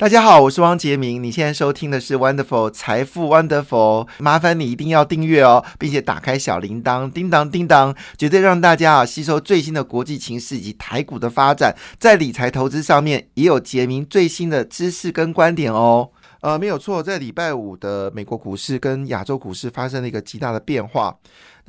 大家好，我是汪杰明。你现在收听的是 Wonderful 财富 Wonderful，麻烦你一定要订阅哦，并且打开小铃铛，叮当叮当，绝对让大家啊吸收最新的国际情势以及台股的发展，在理财投资上面也有杰明最新的知识跟观点哦。呃，没有错，在礼拜五的美国股市跟亚洲股市发生了一个极大的变化。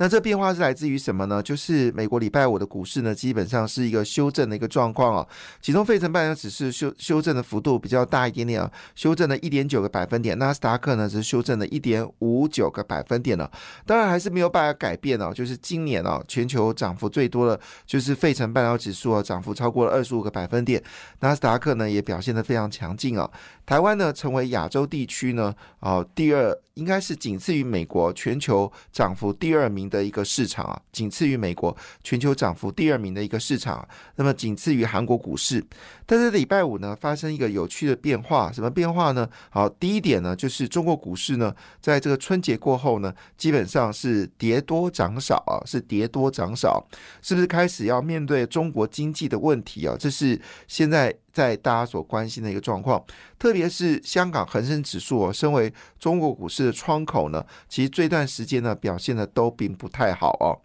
那这变化是来自于什么呢？就是美国礼拜五的股市呢，基本上是一个修正的一个状况啊。其中费城半导体指数修修正的幅度比较大一点点啊，修正了一点九个百分点。纳斯达克呢是修正了一点五九个百分点了。当然还是没有办法改变哦，就是今年哦，全球涨幅最多的就是费城半导体指数啊，涨幅超过了二十五个百分点。纳斯达克呢也表现得非常强劲啊。台湾呢成为亚洲地区呢啊第二，应该是仅次于美国全球涨幅第二名。的一个市场啊，仅次于美国全球涨幅第二名的一个市场，那么仅次于韩国股市。但是礼拜五呢，发生一个有趣的变化，什么变化呢？好，第一点呢，就是中国股市呢，在这个春节过后呢，基本上是跌多涨少啊，是跌多涨少，是不是开始要面对中国经济的问题啊？这是现在。在大家所关心的一个状况，特别是香港恒生指数哦，身为中国股市的窗口呢，其实这段时间呢表现的都并不太好哦，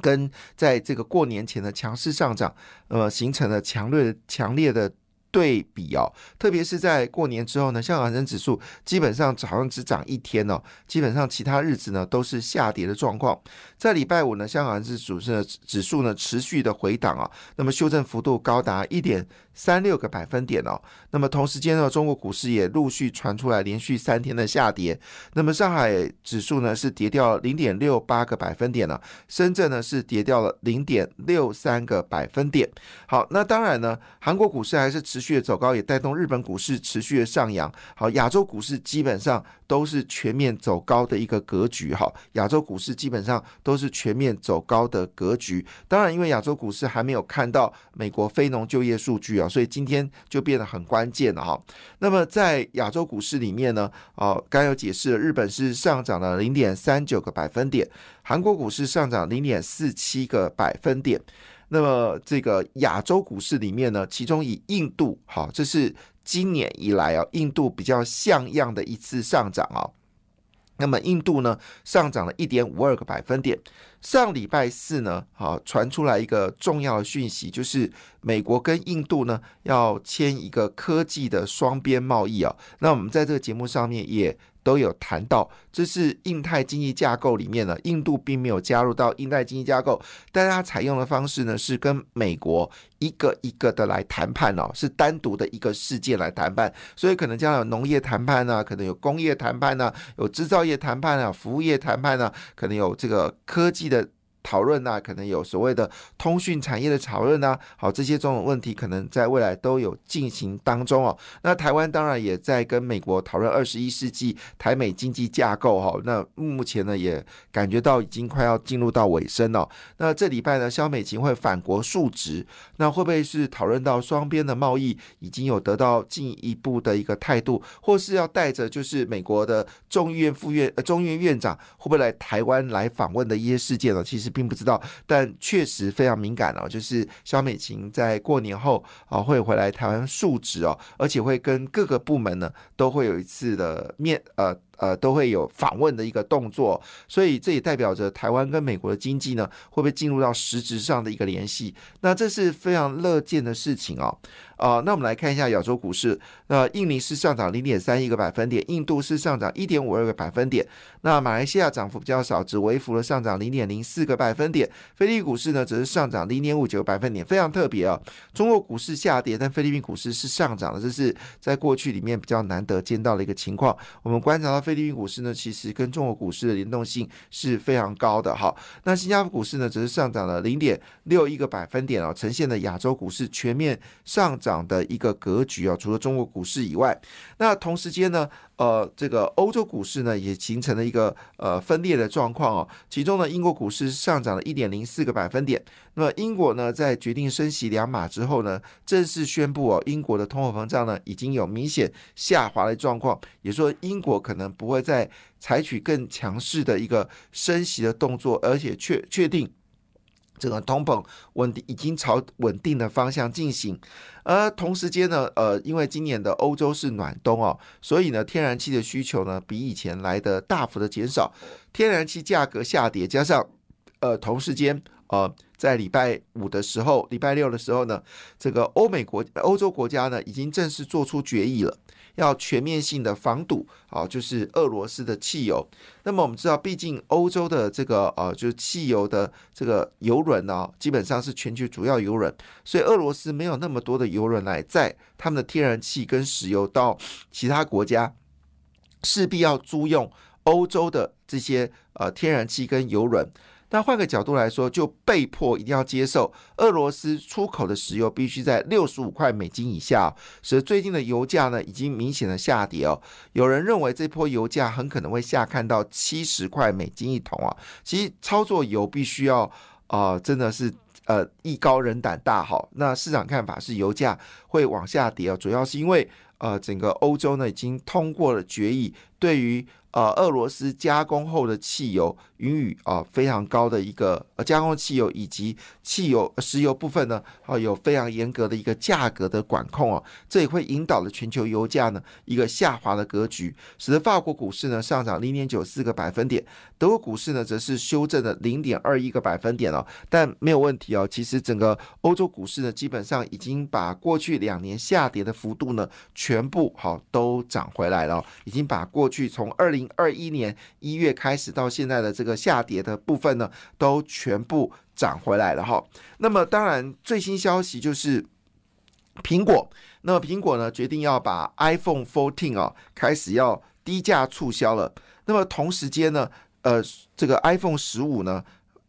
跟在这个过年前的强势上涨，呃，形成了强烈强烈的。对比哦，特别是在过年之后呢，香港恒生指数基本上早上只涨一天哦，基本上其他日子呢都是下跌的状况。在礼拜五呢，香港恒生指数呢指数呢持续的回档啊，那么修正幅度高达一点三六个百分点哦。那么同时间呢，中国股市也陆续传出来连续三天的下跌。那么上海指数呢是跌掉零点六八个百分点了，深圳呢是跌掉了零点六三个百分点。好，那当然呢，韩国股市还是持。持续的走高也带动日本股市持续的上扬，好，亚洲股市基本上都是全面走高的一个格局，哈，亚洲股市基本上都是全面走高的格局。当然，因为亚洲股市还没有看到美国非农就业数据啊，所以今天就变得很关键了哈。那么在亚洲股市里面呢，哦，刚有解释了，日本是上涨了零点三九个百分点，韩国股市上涨零点四七个百分点。那么这个亚洲股市里面呢，其中以印度，好，这是今年以来啊，印度比较像样的一次上涨啊。那么印度呢，上涨了一点五二个百分点。上礼拜四呢，好传出来一个重要的讯息，就是美国跟印度呢要签一个科技的双边贸易啊。那我们在这个节目上面也。都有谈到，这是印太经济架构里面呢，印度并没有加入到印太经济架构，但它采用的方式呢是跟美国一个一个的来谈判哦，是单独的一个事件来谈判，所以可能将来有农业谈判啊，可能有工业谈判啊，有制造业谈判啊，服务业谈判啊，可能有这个科技的。讨论啊，可能有所谓的通讯产业的讨论啊，好，这些这种问题可能在未来都有进行当中哦。那台湾当然也在跟美国讨论二十一世纪台美经济架构哈。那目前呢也感觉到已经快要进入到尾声了。那这礼拜呢，肖美琴会反国述职，那会不会是讨论到双边的贸易已经有得到进一步的一个态度，或是要带着就是美国的众议院副院呃众议院院长会不会来台湾来访问的一些事件呢？其实。并不知道，但确实非常敏感哦。就是肖美琴在过年后啊会回来台湾述职哦，而且会跟各个部门呢都会有一次的面呃。呃，都会有访问的一个动作，所以这也代表着台湾跟美国的经济呢，会不会进入到实质上的一个联系？那这是非常乐见的事情哦。啊，那我们来看一下亚洲股市，那印尼是上涨零点三一个百分点，印度是上涨一点五二个百分点，那马来西亚涨幅比较少，只微幅的上涨零点零四个百分点，菲律宾股市呢则是上涨零点五九个百分点，非常特别啊。中国股市下跌，但菲律宾股市是上涨的，这是在过去里面比较难得见到的一个情况。我们观察到。菲律宾股市呢，其实跟中国股市的联动性是非常高的哈。那新加坡股市呢，则是上涨了零点六一个百分点啊，呈现了亚洲股市全面上涨的一个格局啊。除了中国股市以外，那同时间呢？呃，这个欧洲股市呢也形成了一个呃分裂的状况哦。其中呢，英国股市上涨了一点零四个百分点。那么英国呢，在决定升息两码之后呢，正式宣布哦，英国的通货膨胀呢已经有明显下滑的状况，也说英国可能不会再采取更强势的一个升息的动作，而且确确定。这个通膨稳定已经朝稳定的方向进行，而同时间呢，呃，因为今年的欧洲是暖冬哦，所以呢，天然气的需求呢比以前来的大幅的减少，天然气价格下跌，加上呃同时间呃在礼拜五的时候，礼拜六的时候呢，这个欧美国欧洲国家呢已经正式做出决议了。要全面性的防堵，啊，就是俄罗斯的汽油。那么我们知道，毕竟欧洲的这个呃，就是汽油的这个油轮呢，基本上是全球主要油轮，所以俄罗斯没有那么多的油轮来载他们的天然气跟石油到其他国家，势必要租用欧洲的这些呃天然气跟油轮。那换个角度来说，就被迫一定要接受俄罗斯出口的石油必须在六十五块美金以下，使得最近的油价呢已经明显的下跌哦。有人认为这波油价很可能会下看到七十块美金一桶啊。其实操作油必须要啊，真的是呃艺高人胆大好。那市场看法是油价会往下跌啊，主要是因为呃整个欧洲呢已经通过了决议，对于。呃，俄罗斯加工后的汽油予以啊非常高的一个呃加工汽油以及汽油石油部分呢，啊有非常严格的一个价格的管控哦，这也会引导了全球油价呢一个下滑的格局，使得法国股市呢上涨零点九四个百分点，德国股市呢则是修正了零点二一个百分点哦，但没有问题哦，其实整个欧洲股市呢基本上已经把过去两年下跌的幅度呢全部好都涨回来了，已经把过去从二零二一年一月开始到现在的这个下跌的部分呢，都全部涨回来了哈。那么当然最新消息就是苹果，那么苹果呢决定要把 iPhone 14啊开始要低价促销了。那么同时间呢，呃，这个 iPhone 十五呢。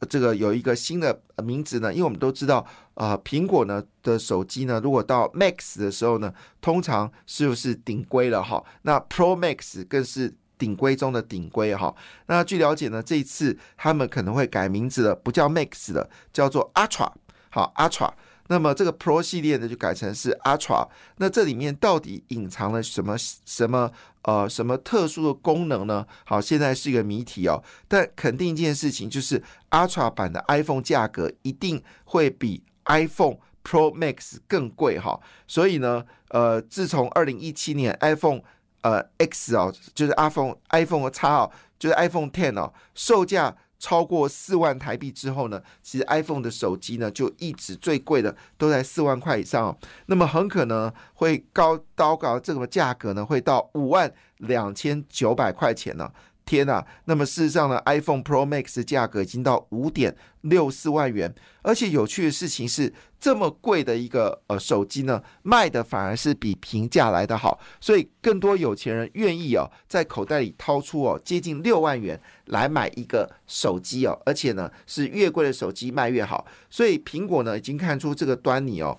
这个有一个新的名字呢，因为我们都知道，呃，苹果呢的手机呢，如果到 Max 的时候呢，通常是不是顶规了哈？那 Pro Max 更是顶规中的顶规哈。那据了解呢，这一次他们可能会改名字了，不叫 Max 了，叫做 Ultra，好 Ultra。那么这个 Pro 系列呢，就改成是 Ultra。那这里面到底隐藏了什么什么呃什么特殊的功能呢？好，现在是一个谜题哦。但肯定一件事情，就是 Ultra 版的 iPhone 价格一定会比 iPhone Pro Max 更贵哈。所以呢，呃，自从二零一七年 iPhone 呃 X 哦，就是 iPhone iPhone 和 X 哦，就是 iPhone Ten 哦，售价。超过四万台币之后呢，其实 iPhone 的手机呢就一直最贵的都在四万块以上哦，那么很可能会高高高这个价格呢会到五万两千九百块钱呢。天呐！那么事实上呢，iPhone Pro Max 的价格已经到五点六四万元，而且有趣的事情是，这么贵的一个呃手机呢，卖的反而是比平价来的好，所以更多有钱人愿意哦，在口袋里掏出哦接近六万元来买一个手机哦，而且呢是越贵的手机卖越好，所以苹果呢已经看出这个端倪哦。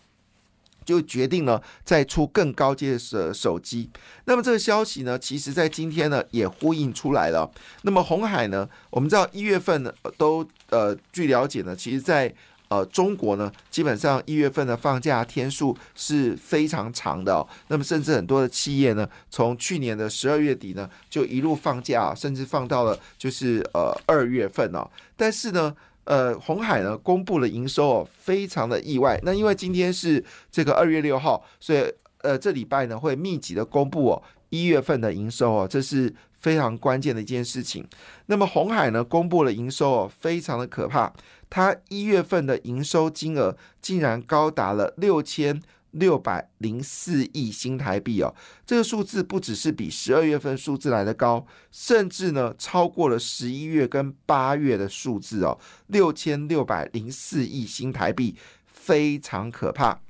就决定了再出更高阶的手机。那么这个消息呢，其实在今天呢也呼应出来了。那么红海呢，我们知道一月份呢都呃，据了解呢，其实在呃中国呢，基本上一月份的放假天数是非常长的。那么甚至很多的企业呢，从去年的十二月底呢就一路放假，甚至放到了就是呃二月份哦。但是呢。呃，红海呢公布了营收哦，非常的意外。那因为今天是这个二月六号，所以呃这礼拜呢会密集的公布哦一月份的营收哦，这是非常关键的一件事情。那么红海呢公布了营收哦，非常的可怕，它一月份的营收金额竟然高达了六千。六百零四亿新台币哦，这个数字不只是比十二月份数字来的高，甚至呢超过了十一月跟八月的数字哦，六千六百零四亿新台币，非常可怕。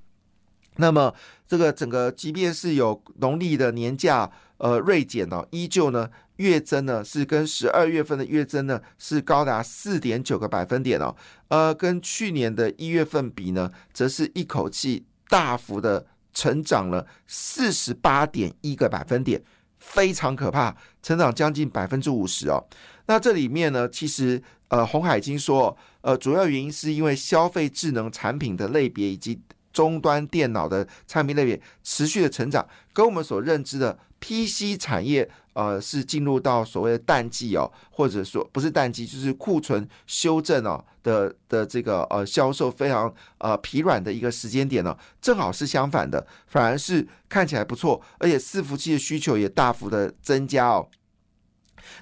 那么这个整个即便是有农历的年假呃锐减哦，依旧呢月增呢是跟十二月份的月增呢是高达四点九个百分点哦，呃跟去年的一月份比呢，则是一口气。大幅的成长了四十八点一个百分点，非常可怕，成长将近百分之五十哦。那这里面呢，其实呃，红海经说，呃，主要原因是因为消费智能产品的类别以及终端电脑的产品类别持续的成长，跟我们所认知的 PC 产业，呃，是进入到所谓的淡季哦，或者说不是淡季，就是库存修正哦的的这个呃销售非常呃疲软的一个时间点呢，正好是相反的，反而是看起来不错，而且伺服器的需求也大幅的增加哦。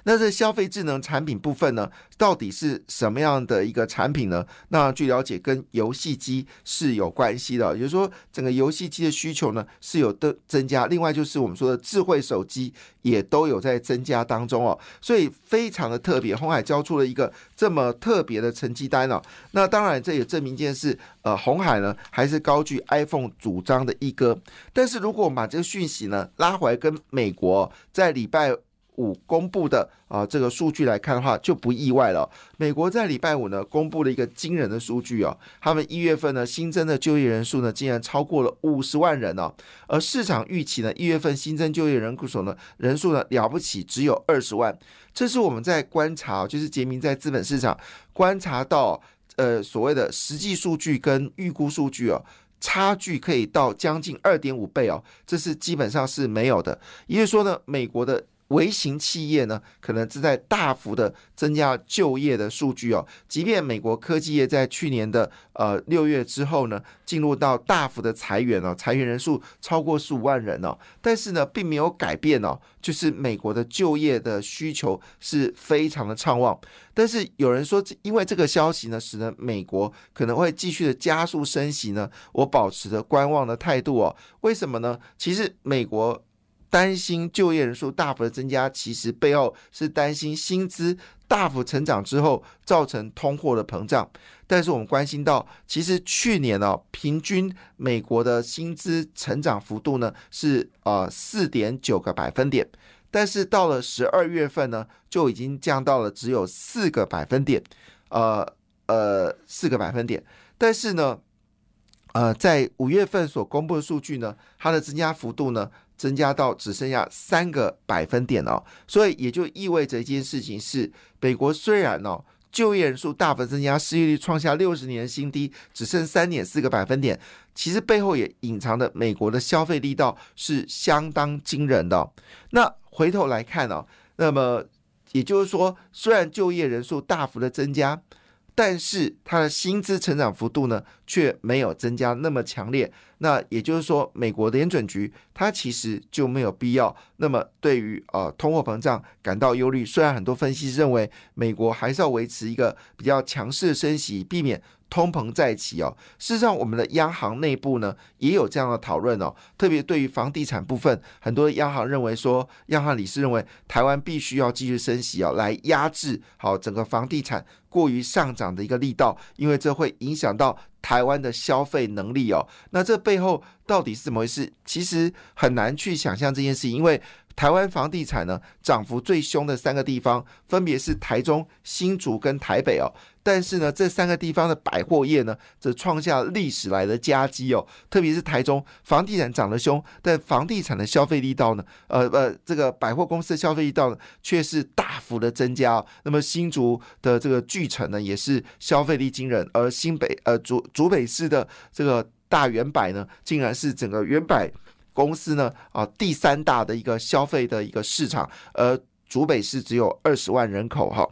那这消费智能产品部分呢，到底是什么样的一个产品呢？那据了解，跟游戏机是有关系的，也就是说，整个游戏机的需求呢是有的增加。另外就是我们说的智慧手机也都有在增加当中哦，所以非常的特别。红海交出了一个这么特别的成绩单哦。那当然这也证明一件事，呃，红海呢还是高居 iPhone 主张的一哥。但是如果我们把这个讯息呢拉回来，跟美国在礼拜。五公布的啊这个数据来看的话，就不意外了。美国在礼拜五呢公布了一个惊人的数据哦，他们一月份呢新增的就业人数呢竟然超过了五十万人哦，而市场预期呢一月份新增就业人数呢人数呢了不起只有二十万，这是我们在观察，就是杰明在资本市场观察到呃所谓的实际数据跟预估数据哦，差距可以到将近二点五倍哦，这是基本上是没有的，也就是说呢，美国的。微型企业呢，可能正在大幅的增加就业的数据哦。即便美国科技业在去年的呃六月之后呢，进入到大幅的裁员哦，裁员人数超过十五万人哦，但是呢，并没有改变哦，就是美国的就业的需求是非常的畅旺。但是有人说，因为这个消息呢，使得美国可能会继续的加速升息呢，我保持着观望的态度哦。为什么呢？其实美国。担心就业人数大幅的增加，其实背后是担心薪资大幅成长之后造成通货的膨胀。但是我们关心到，其实去年呢，平均美国的薪资成长幅度呢是呃四点九个百分点，但是到了十二月份呢，就已经降到了只有四个百分点，呃呃四个百分点。但是呢，呃在五月份所公布的数据呢，它的增加幅度呢。增加到只剩下三个百分点哦，所以也就意味着一件事情是，美国虽然哦就业人数大幅增加，失业率创下六十年新低，只剩三点四个百分点，其实背后也隐藏的美国的消费力道是相当惊人的。那回头来看哦，那么也就是说，虽然就业人数大幅的增加。但是它的薪资成长幅度呢，却没有增加那么强烈。那也就是说，美国联准局它其实就没有必要那么对于呃通货膨胀感到忧虑。虽然很多分析认为美国还是要维持一个比较强势的升息，避免。通膨再起哦，事实上，我们的央行内部呢也有这样的讨论哦。特别对于房地产部分，很多央行认为说，央行理事认为台湾必须要继续升息哦，来压制好整个房地产过于上涨的一个力道，因为这会影响到台湾的消费能力哦。那这背后到底是怎么回事？其实很难去想象这件事，因为。台湾房地产呢，涨幅最凶的三个地方，分别是台中、新竹跟台北哦。但是呢，这三个地方的百货业呢，则创下历史来的佳绩哦。特别是台中房地产涨得凶，但房地产的消费力道呢，呃呃，这个百货公司的消费力道呢，却是大幅的增加。那么新竹的这个巨城呢，也是消费力惊人，而新北呃竹竹北市的这个大圆百呢，竟然是整个圆百。公司呢啊，第三大的一个消费的一个市场，而竹北市只有二十万人口哈，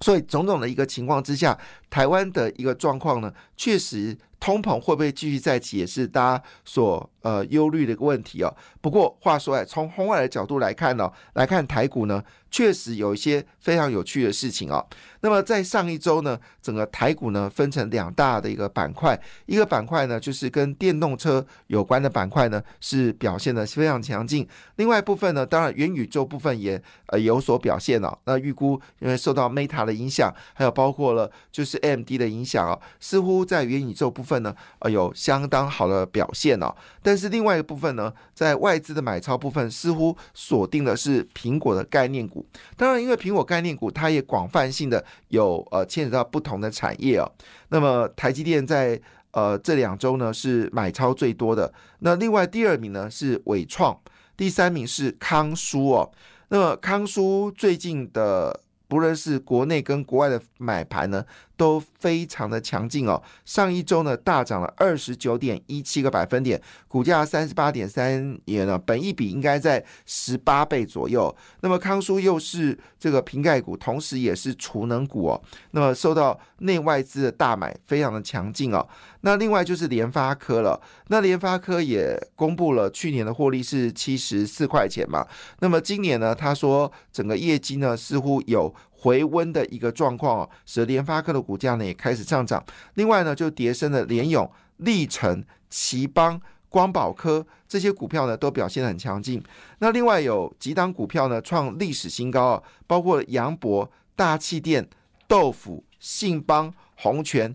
所以种种的一个情况之下，台湾的一个状况呢，确实通膨会不会继续再起，也是大家所。呃，忧虑的一个问题哦。不过话说来，从宏外的角度来看呢，来看台股呢，确实有一些非常有趣的事情哦。那么在上一周呢，整个台股呢分成两大的一个板块，一个板块呢就是跟电动车有关的板块呢是表现的非常强劲。另外一部分呢，当然元宇宙部分也呃有所表现了。那预估因为受到 Meta 的影响，还有包括了就是 M D 的影响啊，似乎在元宇宙部分呢呃有相当好的表现哦。但是另外一个部分呢，在外资的买超部分，似乎锁定的是苹果的概念股。当然，因为苹果概念股，它也广泛性的有呃牵扯到不同的产业哦。那么台积电在呃这两周呢是买超最多的。那另外第二名呢是伟创，第三名是康舒哦。那么康舒最近的不论是国内跟国外的买盘呢，都非常的强劲哦。上一周呢，大涨了二十九点一七个百分点，股价三十八点三元呢，本一比应该在十八倍左右。那么康舒又是这个瓶盖股，同时也是储能股哦。那么受到内外资的大买，非常的强劲哦。那另外就是联发科了，那联发科也公布了去年的获利是七十四块钱嘛。那么今年呢，他说整个业绩呢似乎有回温的一个状况哦，使得联发科的股价呢也开始上涨。另外呢，就叠升的联咏、历程、奇邦、光宝科这些股票呢都表现得很强劲。那另外有几档股票呢创历史新高啊，包括杨博、大气电、豆腐、信邦、红泉。